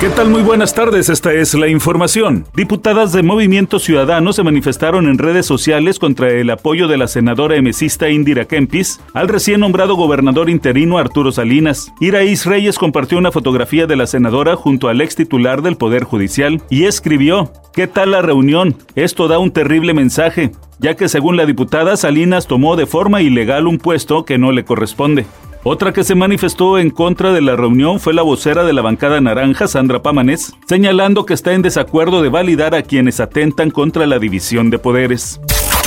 ¿Qué tal? Muy buenas tardes, esta es la información. Diputadas de Movimiento Ciudadano se manifestaron en redes sociales contra el apoyo de la senadora emesista Indira Kempis al recién nombrado gobernador interino Arturo Salinas. Iraís Reyes compartió una fotografía de la senadora junto al ex titular del Poder Judicial y escribió, ¿qué tal la reunión? Esto da un terrible mensaje, ya que según la diputada Salinas tomó de forma ilegal un puesto que no le corresponde. Otra que se manifestó en contra de la reunión fue la vocera de la bancada naranja, Sandra Pámanes, señalando que está en desacuerdo de validar a quienes atentan contra la división de poderes.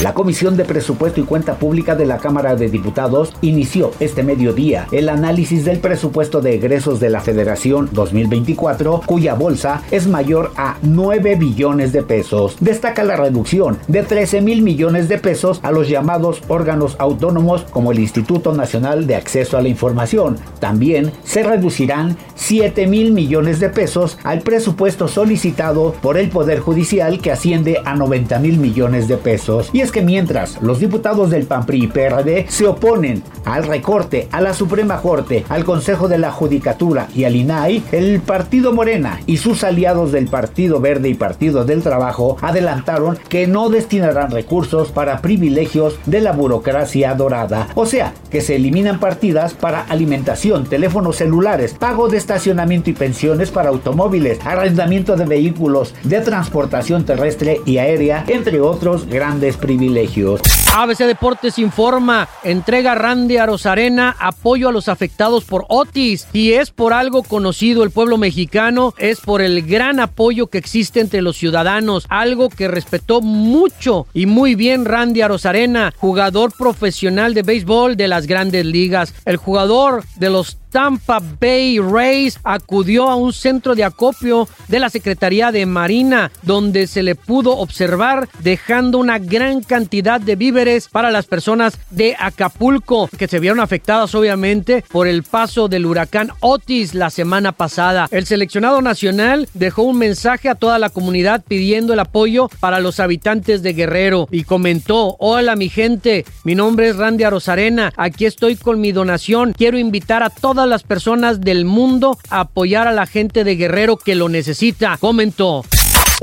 La Comisión de Presupuesto y Cuenta Pública de la Cámara de Diputados inició este mediodía el análisis del presupuesto de egresos de la Federación 2024, cuya bolsa es mayor a 9 billones de pesos. Destaca la reducción de 13 mil millones de pesos a los llamados órganos autónomos como el Instituto Nacional de Acceso a la Información. También se reducirán 7 mil millones de pesos al presupuesto solicitado por el Poder Judicial que asciende a 90 mil millones de pesos. Es que mientras los diputados del PAN, PRI y PRD se oponen al recorte a la Suprema Corte, al Consejo de la Judicatura y al INAI, el Partido Morena y sus aliados del Partido Verde y Partido del Trabajo adelantaron que no destinarán recursos para privilegios de la burocracia dorada. O sea, que se eliminan partidas para alimentación, teléfonos celulares, pago de estacionamiento y pensiones para automóviles, arrendamiento de vehículos, de transportación terrestre y aérea, entre otros grandes privilegios privilegios. ABC Deportes informa, entrega Randy a Rosarena apoyo a los afectados por Otis. Y es por algo conocido el pueblo mexicano, es por el gran apoyo que existe entre los ciudadanos, algo que respetó mucho y muy bien Randy Rosarena, jugador profesional de béisbol de las grandes ligas, el jugador de los Tampa Bay Rays acudió a un centro de acopio de la Secretaría de Marina, donde se le pudo observar dejando una gran cantidad de víveres para las personas de Acapulco, que se vieron afectadas obviamente por el paso del huracán Otis la semana pasada. El seleccionado nacional dejó un mensaje a toda la comunidad pidiendo el apoyo para los habitantes de Guerrero y comentó, hola mi gente, mi nombre es Randy Arosarena, aquí estoy con mi donación, quiero invitar a todas las personas del mundo a apoyar a la gente de Guerrero que lo necesita, comentó.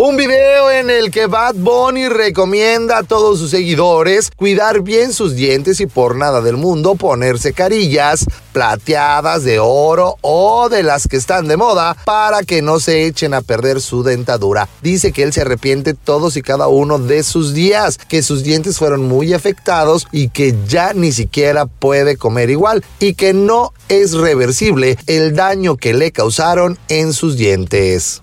Un video en el que Bad Bunny recomienda a todos sus seguidores cuidar bien sus dientes y por nada del mundo ponerse carillas plateadas de oro o de las que están de moda para que no se echen a perder su dentadura. Dice que él se arrepiente todos y cada uno de sus días, que sus dientes fueron muy afectados y que ya ni siquiera puede comer igual y que no es reversible el daño que le causaron en sus dientes.